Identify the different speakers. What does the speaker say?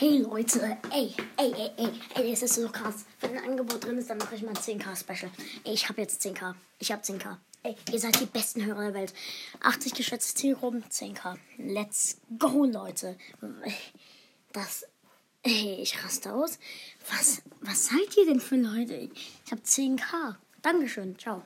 Speaker 1: Hey Leute, ey, ey, ey, ey, ey, es ist so krass. Wenn ein Angebot drin ist, dann mache ich mal ein 10k Special. Ey, ich habe jetzt 10k. Ich habe 10k. Ey, ihr seid die besten Hörer der Welt. 80 geschätzte Zielgruppen, 10k. Let's go, Leute. Das, ey, ich raste aus. Was, was seid ihr denn für Leute? Ich habe 10k. Dankeschön, ciao.